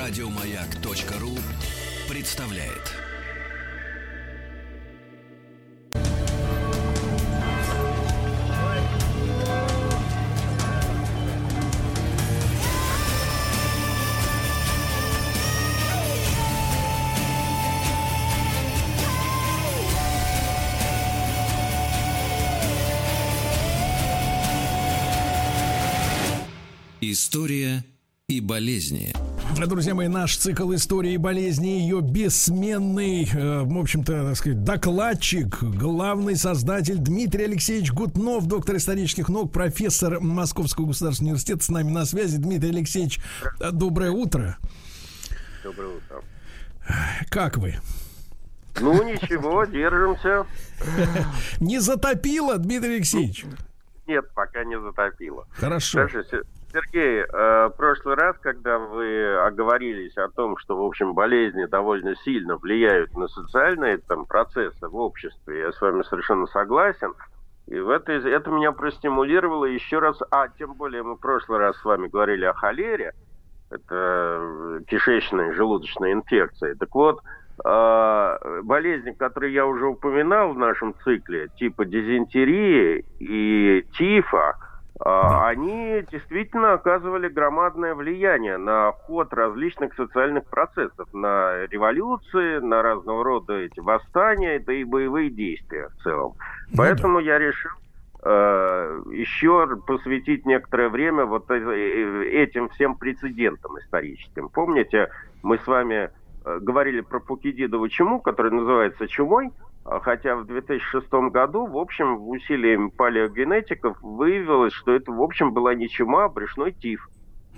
Радиомаяк.ру представляет. История и болезни. Друзья мои, наш цикл истории болезни, ее бессменный, э, в общем-то, так сказать, докладчик, главный создатель Дмитрий Алексеевич Гутнов, доктор исторических наук, профессор Московского государственного университета, с нами на связи. Дмитрий Алексеевич, э, доброе утро. Доброе утро. Как вы? Ну, ничего, держимся. Не затопило, Дмитрий Алексеевич? Нет, пока не затопило. Хорошо. Слушайте, Сергей, э, в прошлый раз, когда вы оговорились о том, что, в общем, болезни довольно сильно влияют на социальные там, процессы в обществе, я с вами совершенно согласен. И в это, это меня простимулировало еще раз, а тем более мы в прошлый раз с вами говорили о холере, это кишечная желудочная инфекция. Так вот, э, болезни, которые я уже упоминал в нашем цикле, типа дизентерии и тифа, да. они действительно оказывали громадное влияние на ход различных социальных процессов, на революции, на разного рода эти восстания, да и боевые действия в целом. Ну, Поэтому да. я решил э, еще посвятить некоторое время вот этим всем прецедентам историческим. Помните, мы с вами э, говорили про Фукидидову чуму, которая называется чумой, а хотя в 2006 году, в общем, усилиями палеогенетиков выявилось, что это, в общем, была не чума, а брюшной тиф.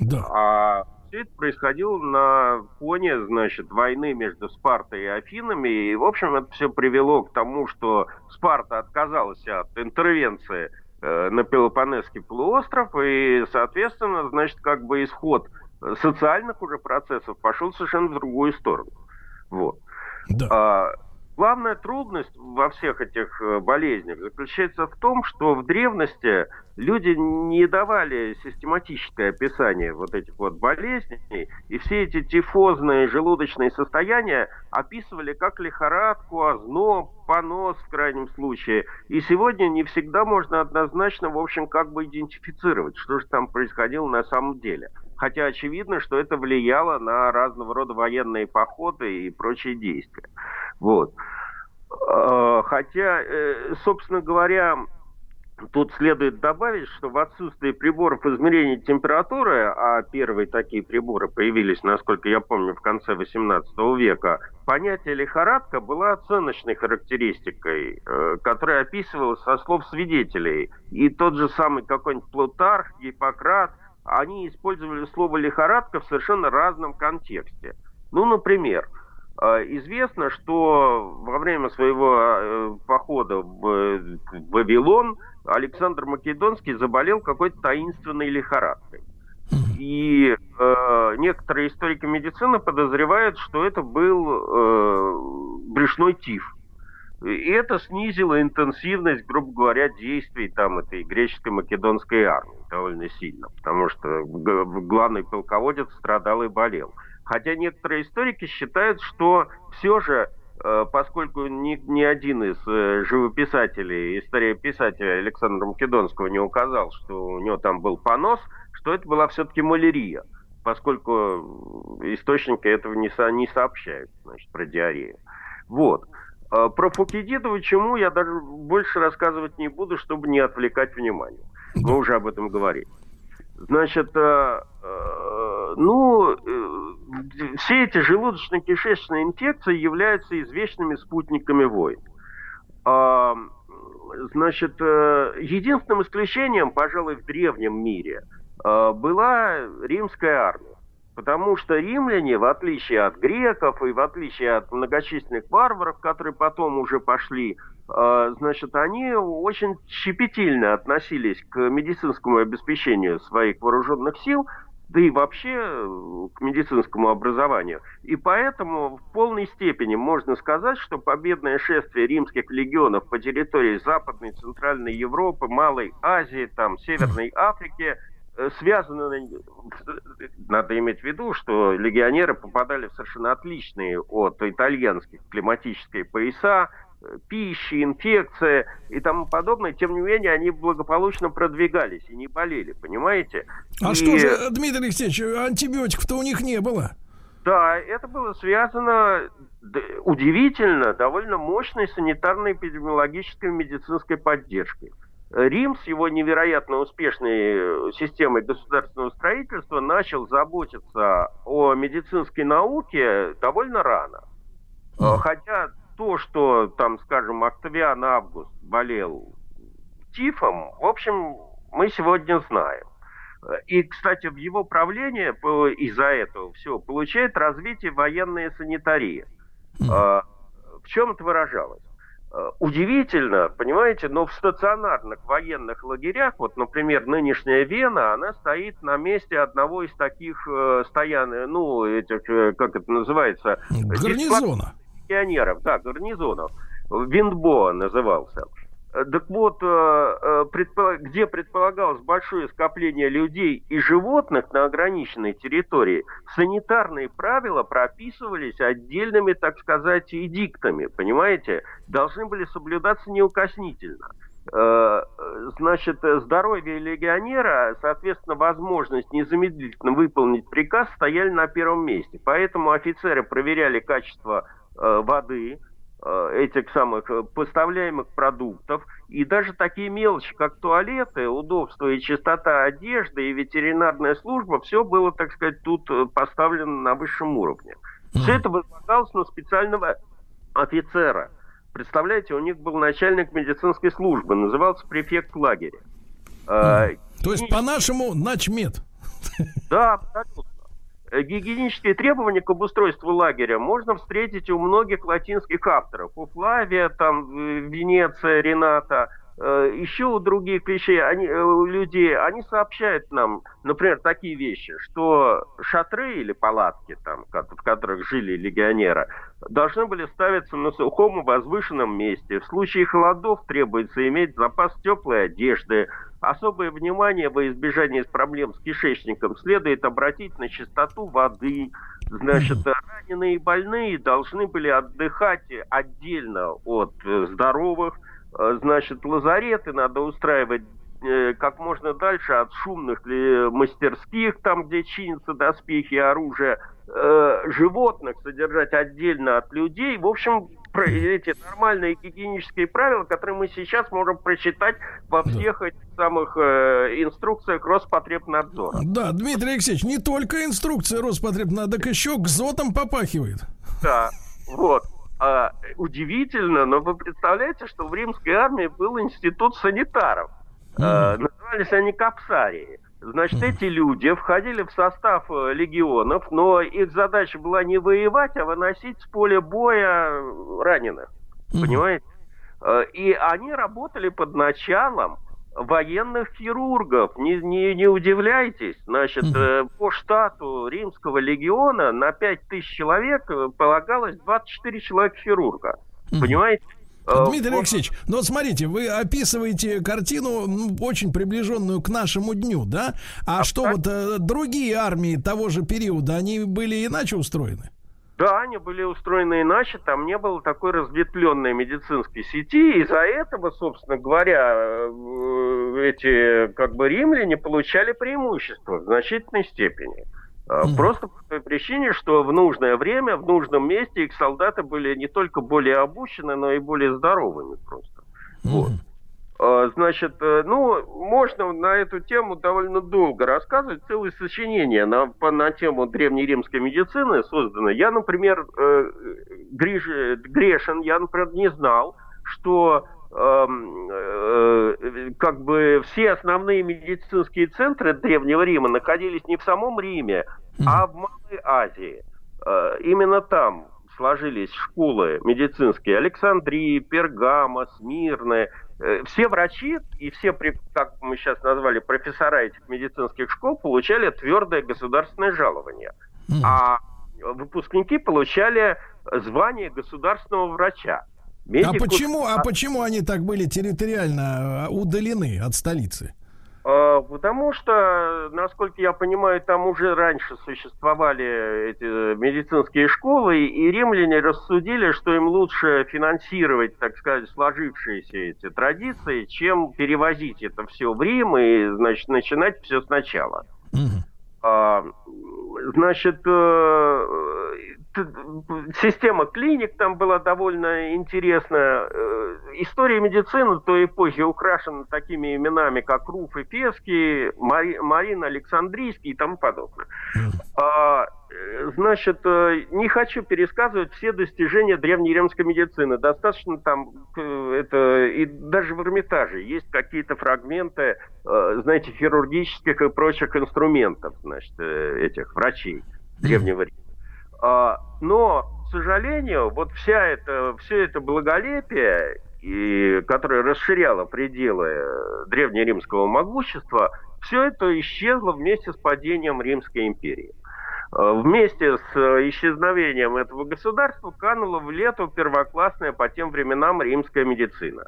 Да. А все это происходило на фоне, значит, войны между Спартой и Афинами. И, в общем, это все привело к тому, что Спарта отказалась от интервенции э, на Пелопонесский полуостров. И, соответственно, значит, как бы исход социальных уже процессов пошел совершенно в другую сторону. Вот. Да. А, Главная трудность во всех этих э, болезнях заключается в том, что в древности люди не давали систематическое описание вот этих вот болезней, и все эти тифозные желудочные состояния описывали как лихорадку, озноб, понос в крайнем случае. И сегодня не всегда можно однозначно, в общем, как бы идентифицировать, что же там происходило на самом деле. Хотя очевидно, что это влияло на разного рода военные походы и прочие действия. Вот. А, хотя, э, собственно говоря, Тут следует добавить, что в отсутствии приборов измерения температуры, а первые такие приборы появились, насколько я помню, в конце XVIII века, понятие лихорадка было оценочной характеристикой, э, которая описывалась со слов свидетелей. И тот же самый какой-нибудь Плутарх, Гиппократ, они использовали слово лихорадка в совершенно разном контексте. Ну, например, – а, известно, что во время своего э, похода в Вавилон Александр Македонский заболел какой-то таинственной лихорадкой. И э, некоторые историки медицины подозревают, что это был э, брюшной тиф. И это снизило интенсивность, грубо говоря, действий там этой греческой македонской армии довольно сильно, потому что главный полководец страдал и болел. Хотя некоторые историки считают, что все же, э, поскольку ни, ни один из э, живописателей, историописателя Александра Македонского не указал, что у него там был понос, что это была все-таки малярия, поскольку источники этого не, со, не сообщают значит, про диарею. Вот. Э, про Фукидидова чему я даже больше рассказывать не буду, чтобы не отвлекать внимание. Мы уже об этом говорили. Значит, ну, все эти желудочно-кишечные инфекции являются извечными спутниками войн. А, значит, э, единственным исключением, пожалуй, в древнем мире э, была римская армия. Потому что римляне, в отличие от греков и в отличие от многочисленных варваров, которые потом уже пошли, э, значит, они очень щепетильно относились к медицинскому обеспечению своих вооруженных сил да и вообще э, к медицинскому образованию. И поэтому в полной степени можно сказать, что победное шествие римских легионов по территории Западной, Центральной Европы, Малой Азии, там, Северной Африки э, связаны, надо иметь в виду, что легионеры попадали в совершенно отличные от итальянских климатические пояса, пищи, инфекция и тому подобное, тем не менее, они благополучно продвигались и не болели, понимаете? А и... что же, Дмитрий Алексеевич, антибиотиков-то у них не было? Да, это было связано удивительно, довольно мощной санитарной эпидемиологической медицинской поддержкой. Рим с его невероятно успешной э, системой государственного строительства начал заботиться о медицинской науке довольно рано. Хотя то, что там, скажем, Октавиан Август болел тифом, в общем, мы сегодня знаем. И, кстати, в его правлении из-за этого всего получает развитие военная санитария. Mm. В чем это выражалось? А, удивительно, понимаете, но в стационарных военных лагерях, вот, например, нынешняя Вена, она стоит на месте одного из таких э, стоян, ну, этих, э, как это называется? Гарнизона пионеров, да, гарнизонов. Виндбоа назывался. Так вот, э, э, где предполагалось большое скопление людей и животных на ограниченной территории, санитарные правила прописывались отдельными, так сказать, эдиктами, понимаете? Должны были соблюдаться неукоснительно. Э, значит, здоровье легионера, соответственно, возможность незамедлительно выполнить приказ стояли на первом месте. Поэтому офицеры проверяли качество Э, воды, э, этих самых э, поставляемых продуктов, и даже такие мелочи, как туалеты, удобство и чистота одежды, и ветеринарная служба, все было, так сказать, тут поставлено на высшем уровне. Все это возлагалось на специального офицера. Представляете, у них был начальник медицинской службы, назывался префект лагеря. То есть, по-нашему, начмед. Да, абсолютно. Э, гигиенические требования к обустройству лагеря можно встретить у многих латинских авторов. У Флавия, там, э, Венеция, Рената, э, еще у других вещей, они, у людей, они сообщают нам, например, такие вещи, что шатры или палатки, там, в которых жили легионеры, должны были ставиться на сухом и возвышенном месте. В случае холодов требуется иметь запас теплой одежды, Особое внимание во избежание проблем с кишечником следует обратить на чистоту воды. Значит, раненые и больные должны были отдыхать отдельно от э, здоровых. Э, значит, лазареты надо устраивать э, как можно дальше от шумных мастерских, там, где чинятся доспехи и оружие, животных содержать отдельно от людей. В общем, эти нормальные гигиенические правила, которые мы сейчас можем прочитать во всех да. этих самых э, инструкциях Роспотребнадзора. Да, Дмитрий Алексеевич, не только инструкция Роспотребнадзора, так еще к зотам попахивает. Да, вот. А, удивительно, но вы представляете, что в римской армии был институт санитаров. Mm. А, назывались они капсарии. Значит, эти люди входили в состав э, легионов, но их задача была не воевать, а выносить с поля боя раненых. Понимаете? Э, и они работали под началом военных хирургов. Не, не, не удивляйтесь. Значит, по штату римского легиона на 5 тысяч человек полагалось 24 человека хирурга. Понимаете? Э, Дмитрий Алексеевич, ну вот смотрите, вы описываете картину ну, очень приближенную к нашему дню, да? А, а что так? вот э, другие армии того же периода, они были иначе устроены? Да, они были устроены иначе, там не было такой разветвленной медицинской сети, из-за этого, собственно говоря, э, эти как бы римляне получали преимущество в значительной степени. Mm. Просто по той причине, что в нужное время, в нужном месте их солдаты были не только более обучены, но и более здоровыми просто. Mm. Вот. А, значит, э, ну, можно на эту тему довольно долго рассказывать. Целое сочинение на, по, на тему древнеримской медицины создано. Я, например, э, греш, грешен, я, например, не знал, что э, как бы все основные медицинские центры Древнего Рима находились не в самом Риме, а в Малой Азии. Э, именно там сложились школы медицинские Александрии, Пергама, Смирны. Э, все врачи и все, как мы сейчас назвали, профессора этих медицинских школ получали твердое государственное жалование. А выпускники получали звание государственного врача. Медику... А почему, а почему они так были территориально э, удалены от столицы? А, потому что насколько я понимаю, там уже раньше существовали эти медицинские школы, и римляне рассудили, что им лучше финансировать, так сказать, сложившиеся эти традиции, чем перевозить это все в Рим и, значит, начинать все сначала. А, значит, э, система клиник там была довольно интересная. Э, история медицины той эпохи украшена такими именами, как Руф и Пески, Мари, Марина Александрийский и тому подобное. Э, значит, э, не хочу пересказывать все достижения древнеримской медицины. Достаточно там, это, и даже в Эрмитаже есть какие-то фрагменты, знаете, хирургических и прочих инструментов, значит, этих врачей Древнего Рима. А, но, к сожалению, вот вся это, все это благолепие, и, которое расширяло пределы древнеримского могущества, все это исчезло вместе с падением Римской империи. А, вместе с исчезновением этого государства канула в лету первоклассная по тем временам римская медицина.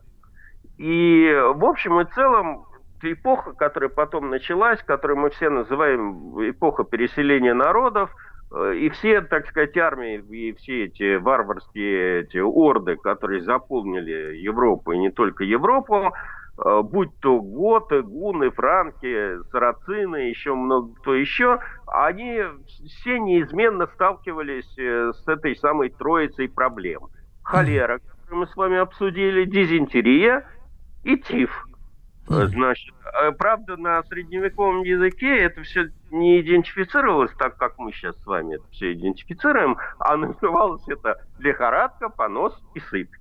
И в общем и целом эпоха, которая потом началась, которую мы все называем эпоха переселения народов – Э, и все, так сказать, армии и все эти варварские эти орды, которые заполнили Европу и не только Европу, э, будь то готы, гуны, франки, сарацины, еще много кто еще, они все неизменно сталкивались э, с этой самой троицей проблем. Холера, которую мы с вами обсудили, дизентерия и тиф. Значит, а, правда, на средневековом языке это все не идентифицировалось так, как мы сейчас с вами это все идентифицируем, а называлось это лихорадка, понос и сыпь.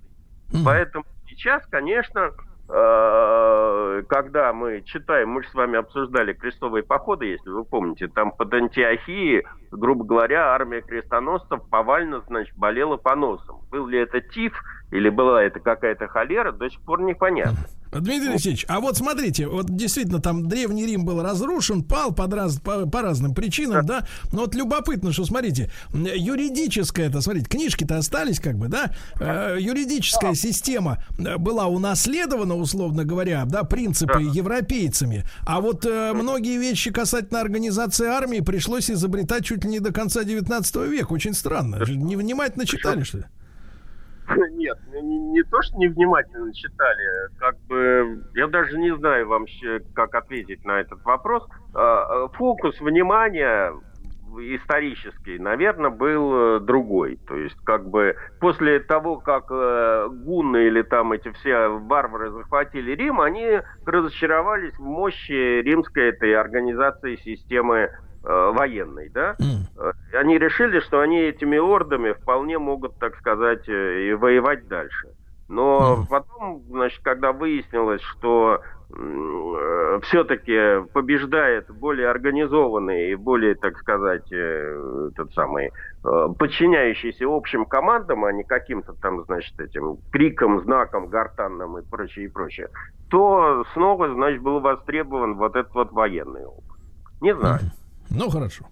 Поэтому сейчас, конечно, когда мы читаем, мы же с вами обсуждали крестовые походы, если вы помните, там под Антиохией, грубо говоря, армия крестоносцев повально, значит, болела поносом. Был ли это тиф или была это какая-то холера, до сих пор непонятно. Дмитрий Алексеевич, а вот смотрите, вот действительно там Древний Рим был разрушен, пал под раз, по, по разным причинам, да. да, но вот любопытно, что, смотрите, юридическая это, смотрите, книжки-то остались как бы, да, э, юридическая да. система э, была унаследована, условно говоря, да, принципы да. европейцами, а вот э, многие вещи касательно организации армии пришлось изобретать чуть ли не до конца 19 века, очень странно, невнимательно читали, что ли? Нет, не, не то, что невнимательно читали, как бы я даже не знаю вам, как ответить на этот вопрос. А, а, фокус внимания исторический, наверное, был э, другой. То есть, как бы после того, как э, гунны или там эти все варвары захватили Рим, они разочаровались в мощи римской этой организации системы военной, да, mm. они решили, что они этими ордами вполне могут, так сказать, э, и воевать дальше. Но mm. потом, значит, когда выяснилось, что э, все-таки побеждает более организованный и более, так сказать, э, тот самый э, подчиняющийся общим командам, а не каким-то там, значит, этим криком, знаком, гортанным и прочее, и прочее, то снова, значит, был востребован вот этот вот военный опыт. Не знаю. Mm. Ну, хорошо.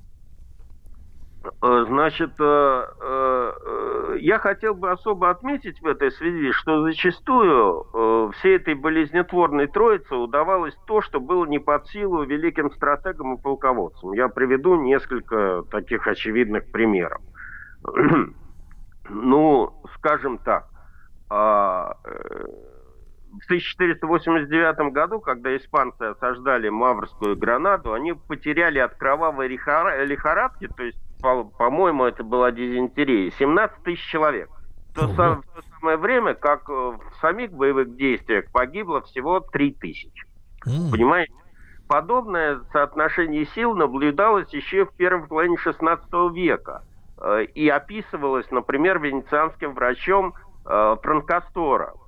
Э, значит, э, э, я хотел бы особо отметить в этой связи, что зачастую всей этой болезнетворной троице удавалось то, что было не под силу великим стратегам и полководцам. Я приведу несколько таких очевидных примеров. ну, скажем так, а, в 1489 году, когда испанцы осаждали Маврскую Гранаду, они потеряли от кровавой лихорадки, то есть, по-моему, это была дизентерия, 17 тысяч человек. То, сам, в то самое время, как э, в самих боевых действиях погибло всего 3 тысячи. Понимаете? Подобное соотношение сил наблюдалось еще в первой половине 16 века э, и описывалось, например, венецианским врачом э, Франкастора. А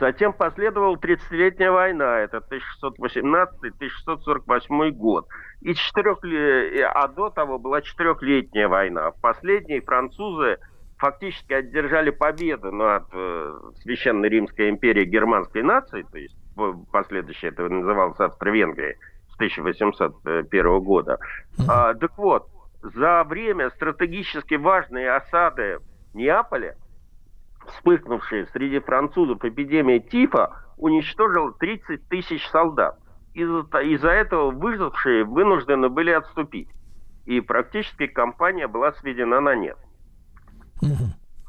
затем последовала 30-летняя война, это 1618-1648 год. И четырех... А до того была четырехлетняя война. В последней французы фактически одержали победу над э, Священной Римской империей германской нации, то есть последующее это называлось Австро-Венгрией с 1801 года. А, так вот, за время стратегически важной осады Неаполя вспыхнувшая среди французов эпидемия тифа уничтожила 30 тысяч солдат. из-за из этого выжившие вынуждены были отступить. И практически компания была сведена на нет.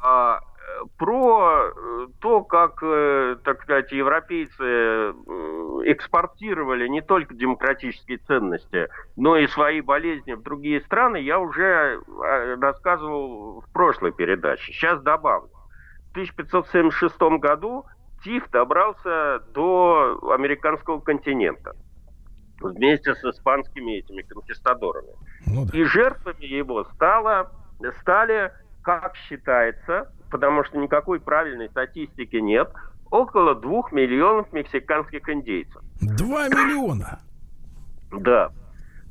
А, э, про э, то, как, э, так сказать, европейцы экспортировали не только демократические ценности, но и свои болезни в другие страны, я уже рассказывал в прошлой передаче. Сейчас добавлю. В 1576 году Тиф добрался до американского континента вместе с испанскими этими конкистадорами. Ну, да. И жертвами его стало, стали, как считается, потому что никакой правильной статистики нет, около двух миллионов мексиканских индейцев. Два миллиона? Да.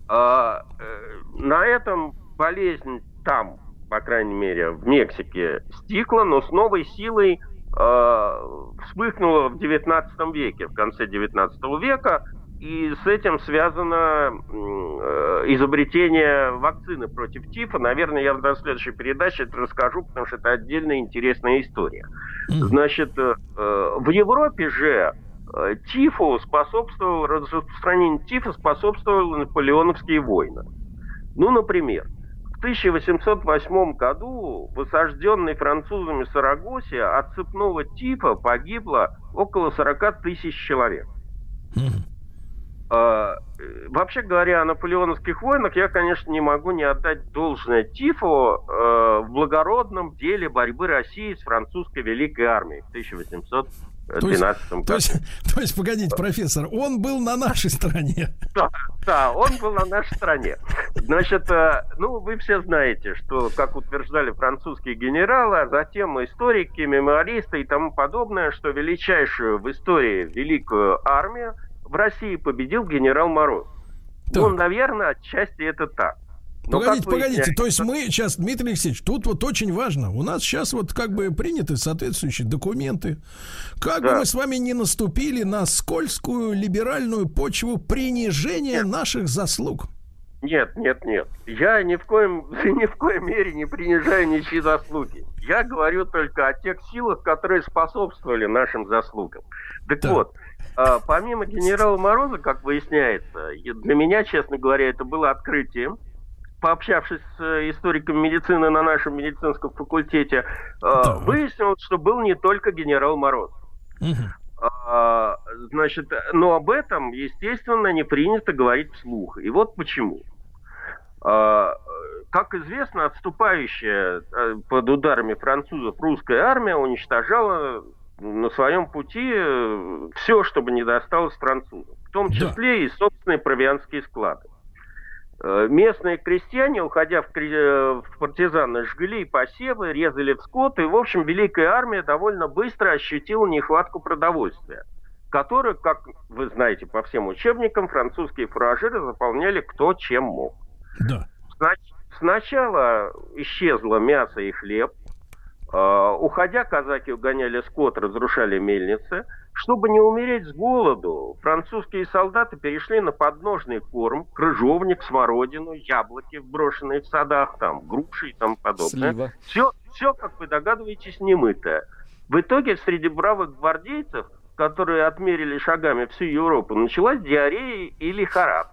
А, э, на этом болезнь там, по крайней мере, в Мексике стихла, но с новой силой Э, вспыхнуло в XIX веке, в конце XIX века, и с этим связано э, изобретение вакцины против тифа. Наверное, я в следующей передаче это расскажу, потому что это отдельная интересная история. Значит, э, в Европе же тифу способствовал, распространению тифа способствовали наполеоновские войны. Ну, например, 1808 году в осажденной французами Сарагосе от цепного типа погибло около 40 тысяч человек. А, вообще говоря, о наполеоновских войнах я, конечно, не могу не отдать должное Тифу э, в благородном деле борьбы России с французской Великой армией в 1812 году. То есть, то есть, погодите, профессор, он был на нашей стороне. Да, да, он был на нашей стороне. Значит, э, ну, вы все знаете, что, как утверждали французские генералы, а затем историки, мемуаристы и тому подобное, что величайшую в истории великую армию в России победил генерал Мороз. Так. Ну, наверное, отчасти это так. Но погодите, погодите, то есть мы сейчас, Дмитрий Алексеевич, тут вот очень важно, у нас сейчас вот как бы приняты соответствующие документы. Как да. бы мы с вами не наступили на скользкую либеральную почву принижения нет. наших заслуг. Нет, нет, нет. Я ни в коем, ни в коем мере не принижаю ничьи заслуги. Я говорю только о тех силах, которые способствовали нашим заслугам. Так да. вот, а, помимо генерала Мороза, как выясняется, для меня, честно говоря, это было открытием. Пообщавшись с э, историком медицины на нашем медицинском факультете, а, да. выяснилось, что был не только генерал Мороз. Угу. Значит, но об этом, естественно, не принято говорить вслух. И вот почему. Как известно, отступающая э, под ударами французов русская армия уничтожала на своем пути э, все, чтобы не досталось французам, в том числе да. и собственные провианские склады. Э, местные крестьяне, уходя в, э, в партизаны, жгли посевы, резали скот, и, в общем, Великая Армия довольно быстро ощутила нехватку продовольствия, которую, как вы знаете по всем учебникам, французские фуражиры заполняли кто чем мог. Да. Сначала исчезло мясо и хлеб, а, уходя, казаки угоняли скот, разрушали мельницы. Чтобы не умереть с голоду, французские солдаты перешли на подножный корм, крыжовник, смородину, яблоки, брошенные в садах, там, груши и тому подобное. Все, все, как вы догадываетесь, немытое. В итоге среди бравых гвардейцев, которые отмерили шагами всю Европу, началась диарея и лихорадка.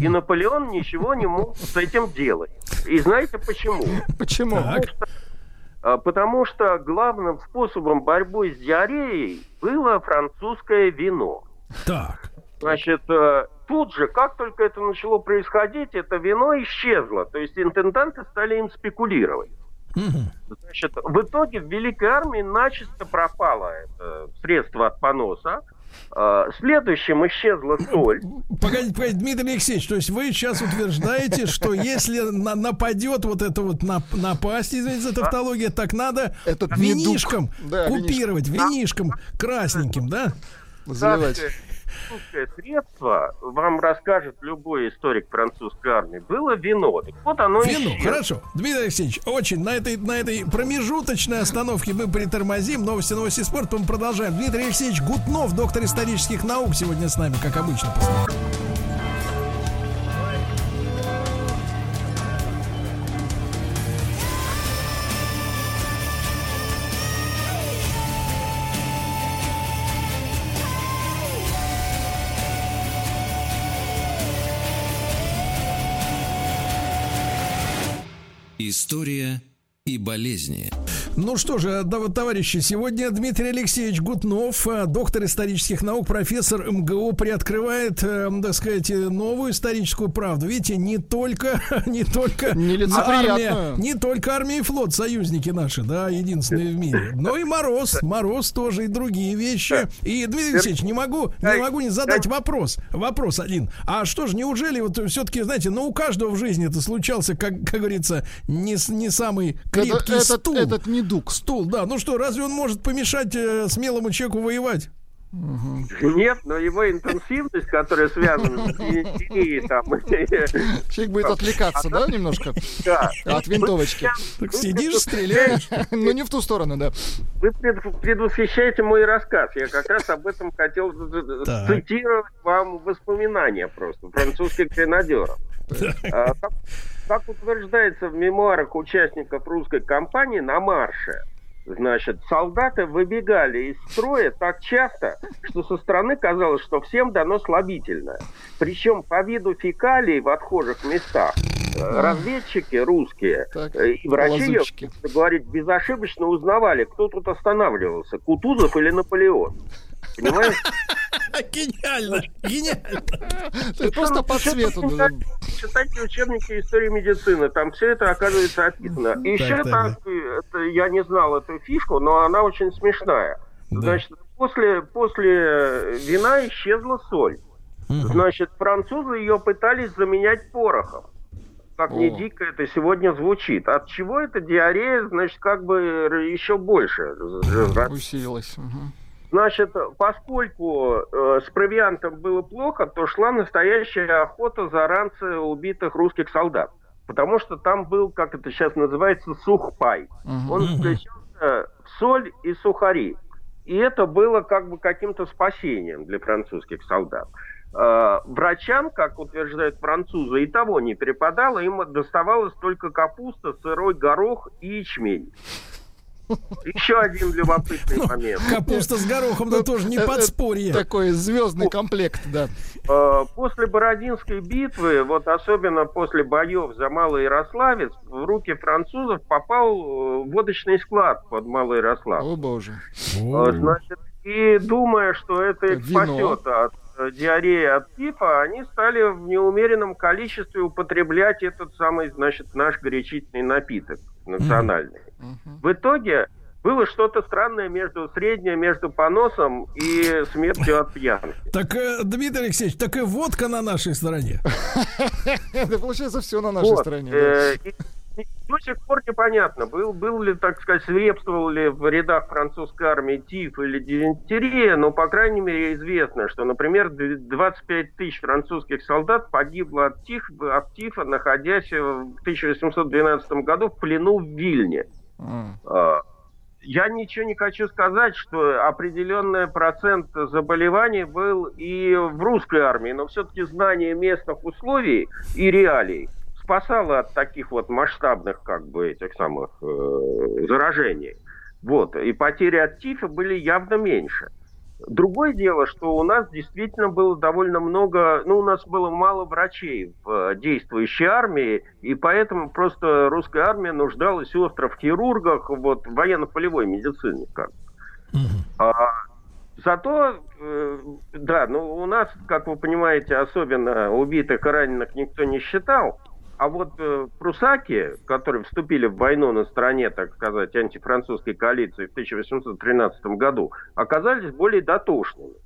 И Наполеон ничего не мог с этим делать. И знаете почему? Почему? Потому что потому что главным способом борьбы с диареей было французское вино. Так. Значит, э, тут же, как только это начало происходить, это вино исчезло. То есть интенданты стали им спекулировать. Угу. Значит, в итоге в Великой армии начисто пропало это средство от поноса. А, следующим исчезла соль. Погодите, погодите, Дмитрий Алексеевич, то есть вы сейчас утверждаете, что если на, нападет вот это вот на, напасть, извините за тавтологию, так надо Этот винишком да, купировать, винишком красненьким, да? Заливать французское средство, вам расскажет любой историк французской армии, было вино. Так вот оно Вино, хорошо. Дмитрий Алексеевич, очень на этой, на этой промежуточной остановке мы притормозим. Новости, новости спорта мы продолжаем. Дмитрий Алексеевич Гутнов, доктор исторических наук, сегодня с нами, как обычно. История и болезни. Ну что же, товарищи, сегодня Дмитрий Алексеевич Гутнов, э, доктор исторических наук, профессор МГУ, приоткрывает, э, так сказать, новую историческую правду. Видите, не только, не только армия, не только армия и флот, союзники наши, да, единственные в мире, но и Мороз, Мороз тоже и другие вещи. И, Дмитрий Алексеевич, не могу, не могу не задать вопрос, вопрос один. А что же, неужели вот все-таки, знаете, ну у каждого в жизни это случался, как, как говорится, не, не самый крепкий это, стул. Этот, этот недуг. Стул, да. Ну что, разве он может помешать э, смелому человеку воевать? Нет, но его интенсивность, которая связана с DNT, там... Человек будет отвлекаться, да, немножко? Да. От винтовочки. Так сидишь, стреляешь. Ну, не в ту сторону, да. Вы предвосхищаете мой рассказ. Я как раз об этом хотел цитировать вам воспоминания просто французских гренадеров. Как утверждается в мемуарах участников русской кампании на марше, Значит, солдаты выбегали из строя так часто, что со стороны казалось, что всем дано слабительное. Причем по виду фекалий в отхожих местах э, разведчики русские так, э, и врачи, говорить, безошибочно узнавали, кто тут останавливался, Кутузов или Наполеон. Понимаешь? Гениально, гениально. Просто по цвету. Читайте учебники истории медицины, там все это оказывается описано. И еще так, я не знал эту фишку, но она очень смешная. Значит, после, после вина исчезла соль. Значит, французы ее пытались заменять порохом. Как О. не дико это сегодня звучит. От чего эта диарея, значит, как бы еще больше усилилась. Угу. Значит, поскольку э, с провиантом было плохо, то шла настоящая охота за ранцы убитых русских солдат. Потому что там был, как это сейчас называется, сухпай. Угу. Он включался в соль и сухари. И это было как бы каким-то спасением для французских солдат. Э, врачам, как утверждают французы, и того не перепадало, им доставалась только капуста, сырой горох и ячмень. Еще один любопытный ну, момент. Капуста с горохом, да тоже не подспорье. Такой звездный комплект, да. Э, после Бородинской битвы, вот особенно после боев за Малый Ярославец, в руки французов попал э, водочный склад под Малый Ярослав. О боже. Э, значит, и думая, что это их спасет от диареи от тифа, они стали в неумеренном количестве употреблять этот самый, значит, наш горячительный напиток национальный. Mm-hmm. В итоге было что-то странное между среднее между поносом и смертью от пьянки. Так, э, Дмитрий Алексеевич, так и водка на нашей стороне. Это получается все на нашей стороне. До сих пор непонятно, был, был ли, так сказать, свирепствовал ли в рядах французской армии тиф или дизентерия, но, по крайней мере, известно, что, например, 25 тысяч французских солдат погибло от, тиф, от тифа, находясь в 1812 году в плену в Вильне. Mm. Я ничего не хочу сказать, что определенный процент заболеваний был и в русской армии, но все-таки знание местных условий и реалий спасало от таких вот масштабных, как бы, этих самых э, заражений. Вот. И потери от ТИФа были явно меньше. Другое дело, что у нас действительно было довольно много, ну, у нас было мало врачей в э, действующей армии, и поэтому просто русская армия нуждалась остро в хирургах, вот, в военно-полевой медицине. Как. А, зато, э, да, ну, у нас, как вы понимаете, особенно убитых и раненых никто не считал. А вот э, прусаки, которые вступили в войну на стороне, так сказать, антифранцузской коалиции в 1813 году, оказались более дотошными.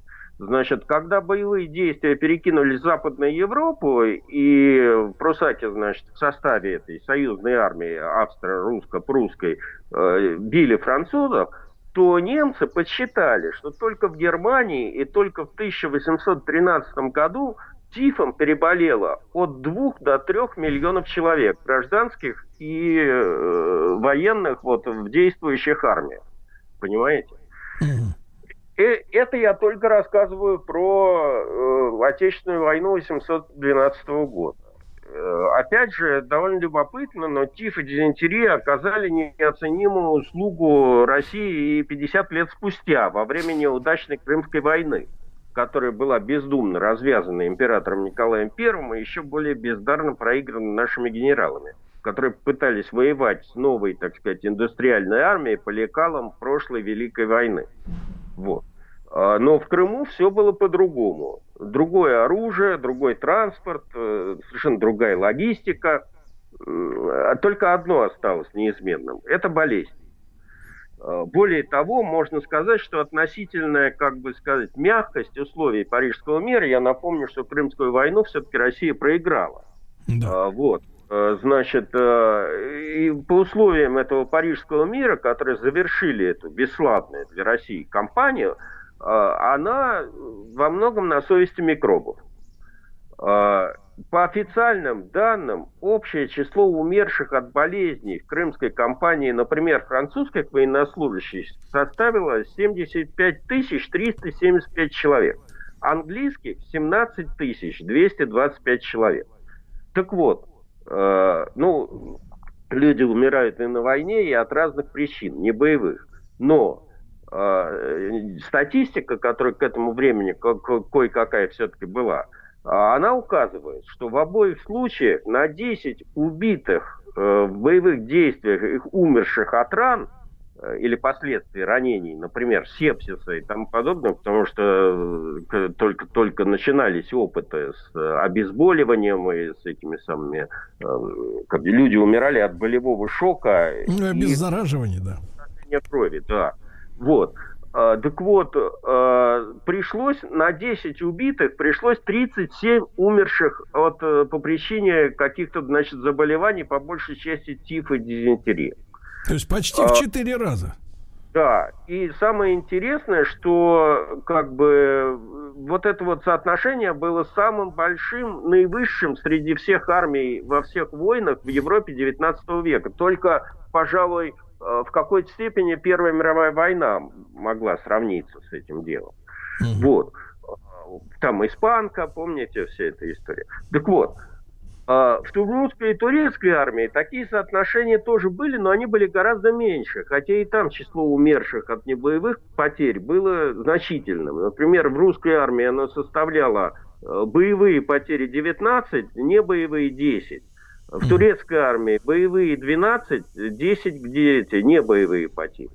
Значит, когда боевые действия перекинулись в Западную Европу, и прусаки, значит, в составе этой союзной армии австро-русско-прусской э, били французов, то немцы подсчитали, что только в Германии и только в 1813 году тифом переболело от 2 до 3 миллионов человек, гражданских и э, военных вот, в действующих армиях. Понимаете? И э, это я только рассказываю про э, Отечественную войну 812 года. Э, опять же, довольно любопытно, но тиф и дизентерия оказали неоценимую услугу России и 50 лет спустя, во время неудачной Крымской войны которая была бездумно развязана императором Николаем I еще более бездарно проиграна нашими генералами. которые пытались воевать с новой, так сказать, индустриальной армией по лекалам прошлой Великой войны. Вот. А, но в Крыму все было по-другому. Другое оружие, другой транспорт, э, совершенно другая логистика. Только одно осталось неизменным – это болезнь. А, более того, можно сказать, что относительная, как бы сказать, мягкость условий Парижского мира, я напомню, что Крымскую войну все-таки Россия проиграла. Да. А, вот. Значит, и по условиям этого Парижского мира, которые завершили эту бесславную для России кампанию, она во многом на совести микробов. По официальным данным, общее число умерших от болезней в крымской кампании, например, французских военнослужащих, составило 75 375 человек. Английских 17 225 человек. Так вот, э, ну, люди умирают и на войне, и от разных причин, не боевых. Но э, статистика, которая к этому времени кое-какая все-таки была, она указывает, что в обоих случаях на 10 убитых э, в боевых действиях их умерших от ран э, или последствий ранений, например, сепсиса и тому подобное, потому что э, только, только начинались опыты с обезболиванием и с этими самыми... Как люди умирали от болевого шока. Ну, обеззараживание, да. Крови, да. Вот. А, так вот, а, пришлось на 10 убитых, пришлось 37 умерших от, э, по причине каких-то, значит, заболеваний, по большей части тифа и дизентерии. То есть почти в 4 а, раза. Да, и самое интересное, что как бы вот это вот соотношение было самым большим, наивысшим среди всех армий во всех войнах в Европе 19 века. Только, пожалуй, Э, в какой-то степени Первая мировая война могла сравниться с этим делом. Mm-hmm. Вот. Там испанка, помните, вся эта история. Так вот, э, в русской и турецкой армии такие соотношения тоже были, но они были гораздо меньше. Хотя и там число умерших от небоевых потерь было значительным. Например, в русской армии оно составляло э, боевые потери 19, небоевые 10. В турецкой армии боевые 12, 10 где эти не боевые потери.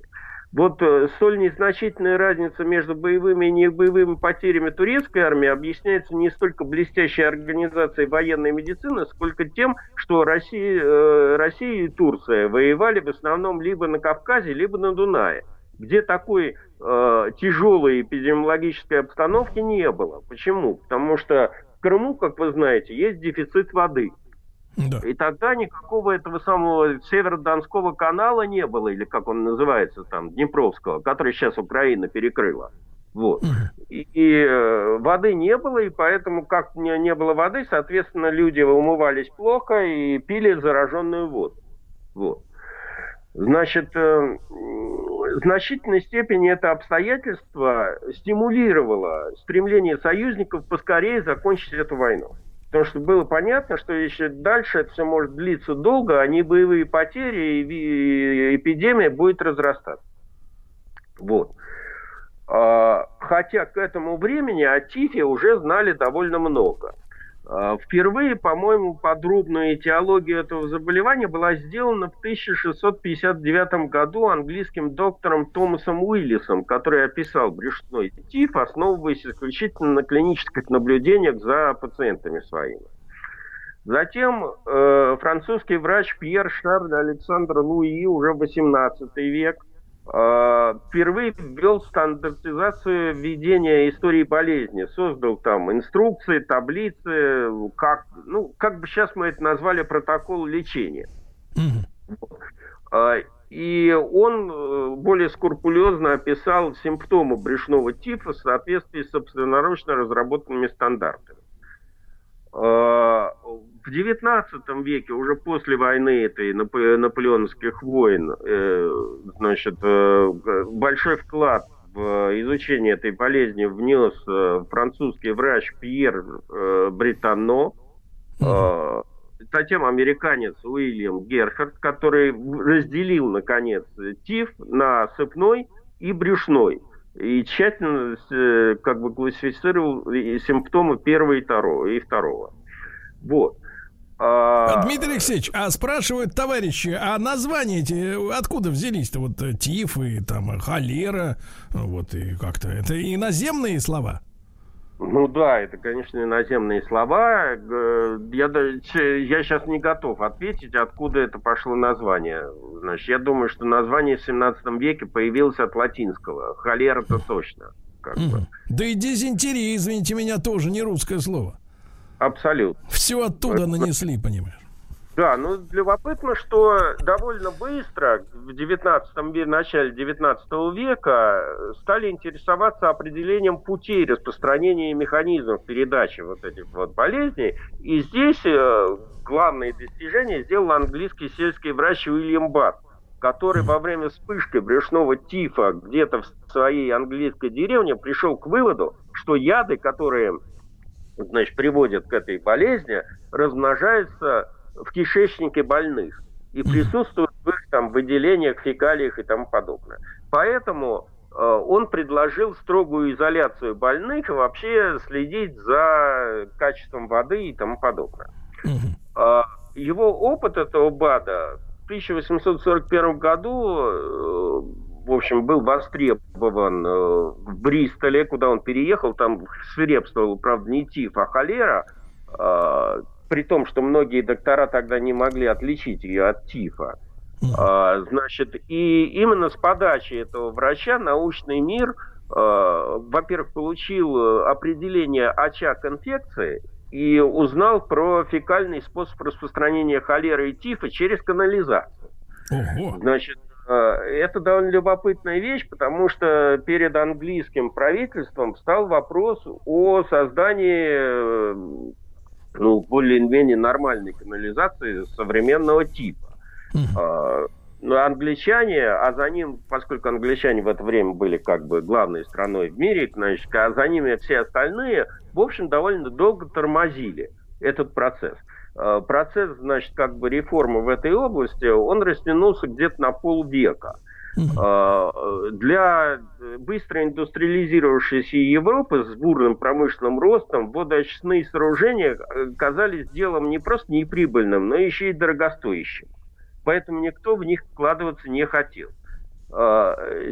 Вот э, столь незначительная разница между боевыми и небоевыми потерями турецкой армии объясняется не столько блестящей организацией военной медицины, сколько тем, что Россия, э, Россия и Турция воевали в основном либо на Кавказе, либо на Дунае, где такой э, тяжелой эпидемиологической обстановки не было. Почему? Потому что в Крыму, как вы знаете, есть дефицит воды – да. И тогда никакого этого самого Северо-Донского канала не было, или как он называется там, Днепровского, который сейчас Украина перекрыла. Вот. И, и э, воды не было, и поэтому, как не, не было воды, соответственно, люди умывались плохо и пили зараженную воду. Вот. Значит, э, в значительной степени это обстоятельство стимулировало стремление союзников поскорее закончить эту войну. Потому что было понятно, что еще дальше это все может длиться долго, а не боевые потери, и эпидемия будет разрастаться. Вот. А, хотя к этому времени о ТИФе уже знали довольно много. А, впервые, по-моему, подробная этиология этого заболевания была сделана в 1659 году английским доктором Томасом Уиллисом, который описал брюшной тиф, основываясь исключительно на клинических наблюдениях за пациентами своими. Затем э, французский врач Пьер Шарль Александр Луи уже в XVIII век – впервые ввел стандартизацию ведения истории болезни, создал там инструкции, таблицы, как, ну, как бы сейчас мы это назвали протокол лечения. Mm-hmm. И он э, более скрупулезно описал симптомы брюшного тифа в соответствии с собственноручно разработанными стандартами. В XIX веке, уже после войны этой наполеоновских войн, э, значит, э, большой вклад в изучение этой болезни внес э, французский врач Пьер Британно, затем американец Уильям Герхард, который разделил, наконец, ТИФ на сыпной и брюшной и тщательно как бы классифицировал симптомы первого и второго. И второго. Вот. А... Дмитрий Алексеевич, а спрашивают товарищи, а названия эти откуда взялись-то? Вот э, тиф и там холера, вот и как-то. Это иноземные слова? Ну да, это, конечно, иноземные слова. Я, я сейчас не готов ответить, откуда это пошло название. Значит, я думаю, что название в 17 веке появилось от латинского. Холера-то точно. Как бы. Да и дизентерия, извините меня, тоже не русское слово. Абсолютно. Все оттуда нанесли, понимаешь. Да, ну любопытно, что довольно быстро, в 19 веке, начале 19 века, стали интересоваться определением путей распространения механизмов передачи вот этих вот болезней. И здесь э, главные достижения сделал английский сельский врач Уильям Бат, который во время вспышки брюшного тифа где-то в своей английской деревне пришел к выводу, что яды, которые значит, приводят к этой болезни, размножаются в кишечнике больных и присутствуют в их там выделениях, фекалиях и тому подобное. Поэтому э, он предложил строгую изоляцию больных и вообще следить за качеством воды и тому подобное. Э, его опыт этого БАДа в 1841 году, э, в общем, был востребован э, в Бристоле, куда он переехал, там свирепствовал, правда, не тиф, а холера, э, при том, что многие доктора тогда не могли отличить ее от тифа. А, значит, и именно с подачи этого врача научный мир, а, во-первых, получил определение очаг инфекции и узнал про фекальный способ распространения холеры и тифа через канализацию. Ого. Значит, а, это довольно любопытная вещь, потому что перед английским правительством встал вопрос о создании ну, более-менее нормальной канализации современного типа. Uh-huh. Но англичане, а за ним, поскольку англичане в это время были как бы главной страной в мире, значит, а за ними все остальные, в общем, довольно долго тормозили этот процесс. А, процесс, значит, как бы реформы в этой области, он растянулся где-то на полвека. А, для быстро индустриализировавшейся Европы с бурным промышленным ростом водоочистные сооружения э, казались делом не просто неприбыльным, но еще и дорогостоящим. Поэтому никто в них вкладываться не хотел.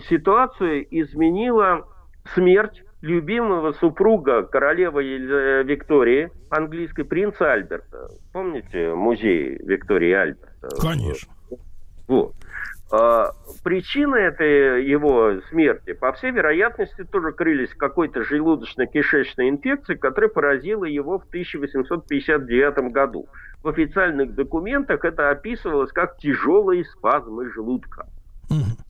Ситуацию изменила смерть любимого супруга королевы Виктории, английской принца Альберта. Помните музей Виктории Альберта? Конечно. Вот. А, причины этой его смерти, по всей вероятности, тоже крылись какой-то желудочно-кишечной инфекцией, которая поразила его в 1859 году. В официальных документах это описывалось как тяжелые спазмы желудка.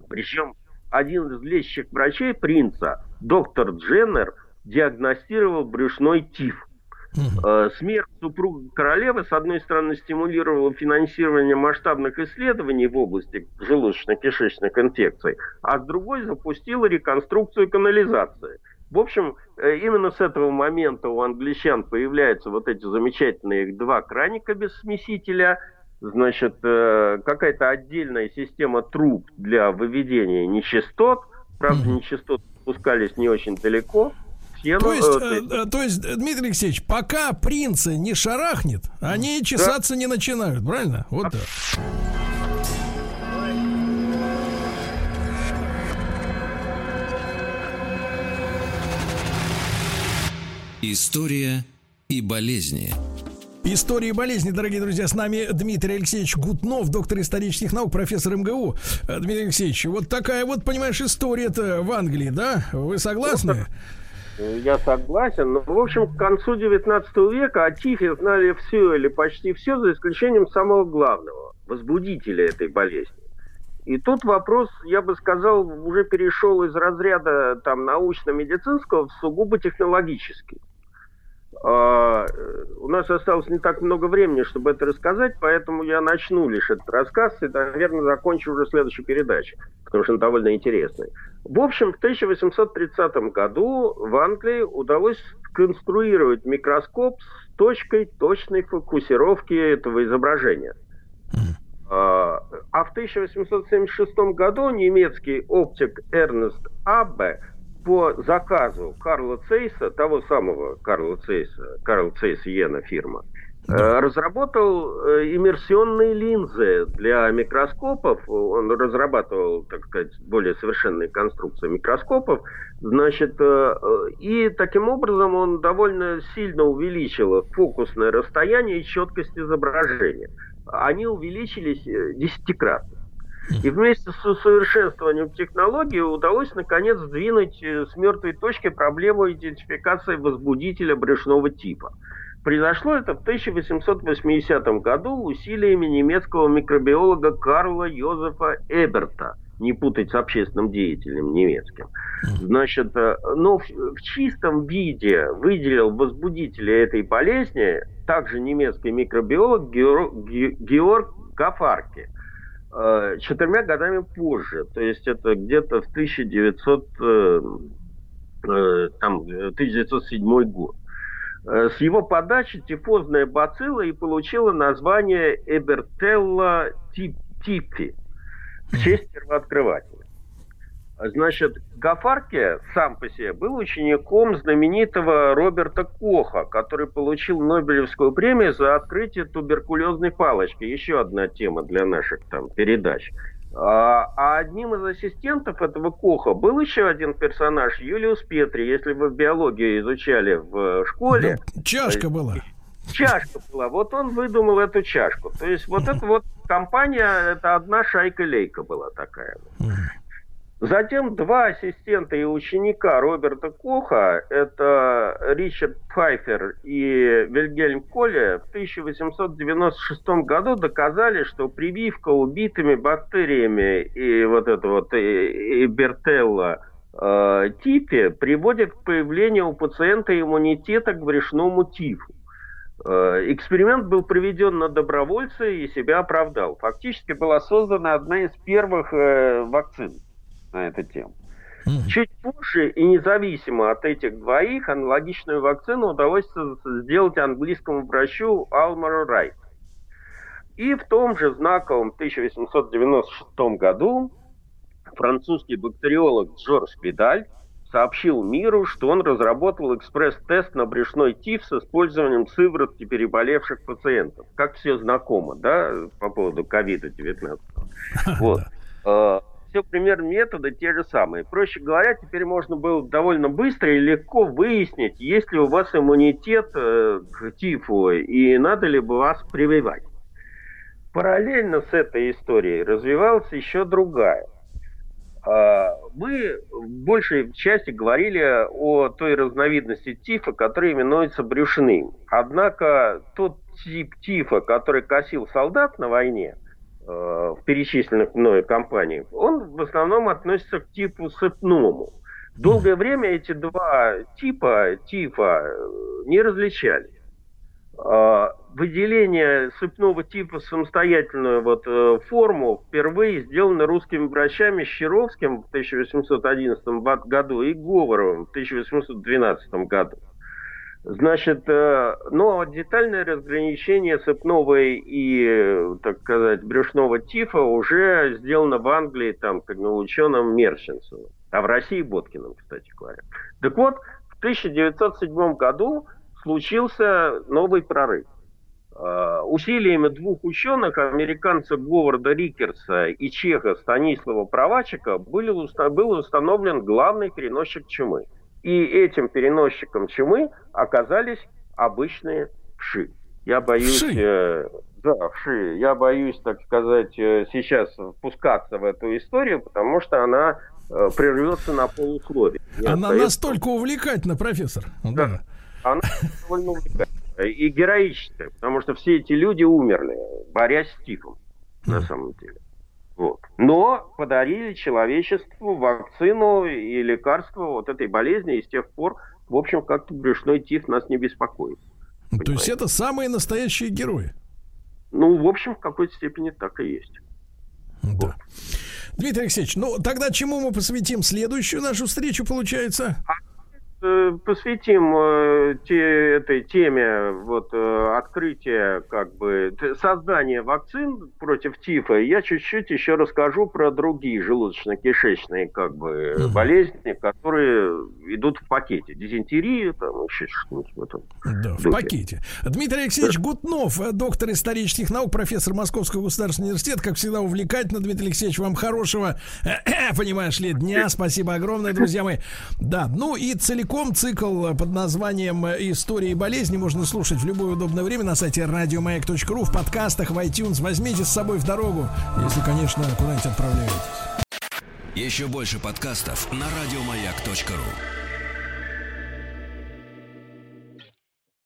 Причем один из лечащих врачей принца, доктор Дженнер, диагностировал брюшной тиф – Угу. Смерть супруга королевы, с одной стороны, стимулировала финансирование масштабных исследований в области желудочно-кишечных инфекций, а с другой запустила реконструкцию канализации. В общем, э, именно с этого момента у англичан появляются вот эти замечательные два краника без смесителя, значит, э, какая-то отдельная система труб для выведения нечистот, правда, нечистоты спускались не очень далеко, я, то, есть, э, э, то есть, Дмитрий Алексеевич, пока принца не шарахнет, они чесаться да. не начинают, правильно? Вот а... так. История и болезни. Истории болезни, дорогие друзья, с нами Дмитрий Алексеевич Гутнов, доктор исторических наук, профессор МГУ. Э, Дмитрий Алексеевич, вот такая вот, понимаешь, история-то в Англии, да? Вы согласны? Ну, я согласен. Но, в общем, к концу 19 века о ТИФе знали все или почти все, за исключением самого главного, возбудителя этой болезни. И тут вопрос, я бы сказал, уже перешел из разряда там, научно-медицинского в сугубо технологический. А, у нас осталось не так много времени, чтобы это рассказать, поэтому я начну лишь этот рассказ и, наверное, закончу уже следующей передачей, потому что он довольно интересный. В общем, в 1830 году в Англии удалось конструировать микроскоп с точкой точной фокусировки этого изображения. А, а в 1876 году немецкий оптик Эрнест Аббе по заказу Карла Цейса, того самого Карла Цейса, Карл Цейс Йена фирма, да. разработал иммерсионные линзы для микроскопов. Он разрабатывал, так сказать, более совершенные конструкции микроскопов. Значит, и таким образом он довольно сильно увеличил фокусное расстояние и четкость изображения. Они увеличились десятикратно. И вместе с усовершенствованием технологии удалось наконец сдвинуть э, с мертвой точки проблему идентификации возбудителя брюшного типа. Произошло это в 1880 году усилиями немецкого микробиолога Карла Йозефа Эберта, не путать с общественным деятелем немецким. Значит, э, но в, в чистом виде выделил возбудителя этой болезни также немецкий микробиолог Георг Гафарки – Э, четырьмя годами позже, то есть это где-то в 1900, э, э, там, 1907 год. С его подачи тифозная бацилла и получила название Эбертелла типи в честь первооткрывателя. Значит, Гафарке сам по себе был учеником знаменитого Роберта Коха, который получил Нобелевскую премию за открытие туберкулезной палочки. Еще одна тема для наших там передач. А, а одним из ассистентов этого Коха был еще один персонаж, Юлиус Петри. Если вы биологию изучали в школе... Да, чашка была. Чашка была. Вот он выдумал эту чашку. То есть вот эта вот компания, это одна шайка-лейка была такая. Затем два ассистента и ученика Роберта Коха, это Ричард Пфайфер и Вильгельм Коле, в 1896 году доказали, что прививка убитыми бактериями и вот это вот и, и Бертелла э, типе приводит к появлению у пациента иммунитета к брюшному тифу. Э, эксперимент был проведен на добровольце и себя оправдал. Фактически была создана одна из первых э, вакцин на эту тему. Mm-hmm. Чуть позже и независимо от этих двоих аналогичную вакцину удалось сделать английскому врачу Алмару Райт. И в том же знаковом 1896 году французский бактериолог Джордж Видаль сообщил миру, что он разработал экспресс-тест на брюшной тиф с использованием сыворотки переболевших пациентов. Как все знакомо, да, по поводу ковида-19. Вот. Все примерно методы те же самые. Проще говоря, теперь можно было довольно быстро и легко выяснить, есть ли у вас иммунитет э, к тифу и надо ли бы вас прививать. Параллельно с этой историей развивалась еще другая. А, мы в большей части говорили о той разновидности тифа, которая именуется брюшным. Однако тот тип тифа, который косил солдат на войне, в перечисленных мною компаниях, он в основном относится к типу сыпному. Долгое время эти два типа, типа не различали. А, выделение сыпного типа в самостоятельную вот, э, форму впервые сделано русскими врачами Щеровским в 1811 году и Говоровым в 1812 году. Значит, э, но детальное разграничение сыпного и, так сказать, брюшного тифа уже сделано в Англии, там, как на ученом Мерченсоном, а в России Боткиным, кстати говоря. Так вот, в 1907 году случился новый прорыв. Э, усилиями двух ученых, американца Говарда Рикерса и чеха Станислава Провачика, был установлен главный переносчик чумы – и этим переносчиком чумы оказались обычные вши. Я боюсь... Вши. Э, да, вши. Я боюсь, так сказать, э, сейчас впускаться в эту историю, потому что она э, прервется на полусловие. Она остается... настолько увлекательна, профессор. Да. да. Она довольно увлекательна. И героическая, потому что все эти люди умерли, борясь с тифом, на самом деле. Вот. Но подарили человечеству вакцину и лекарство вот этой болезни, и с тех пор, в общем, как-то брюшной тиф нас не беспокоит. Понимаете? То есть это самые настоящие герои? Ну, в общем, в какой-то степени так и есть. Да. Вот. Дмитрий Алексеевич, ну тогда чему мы посвятим следующую нашу встречу, получается? А посвятим э, те, этой теме вот э, открытия, как бы создания вакцин против тифа. Я чуть-чуть еще расскажу про другие желудочно-кишечные как бы угу. болезни, которые идут в пакете. Дизентерия, там еще что-нибудь в этом. Да, в пакете. Дмитрий Алексеевич Гутнов, доктор исторических наук, профессор Московского государственного университета. Как всегда, увлекательно, Дмитрий Алексеевич, вам хорошего, понимаешь ли, дня. Спасибо огромное, друзья мои. Да, ну и целиком цикл под названием «Истории болезни» можно слушать в любое удобное время на сайте радиомаяк.ру, в подкастах, в iTunes. Возьмите с собой в дорогу, если, конечно, куда-нибудь отправляетесь. Еще больше подкастов на радиомаяк.ру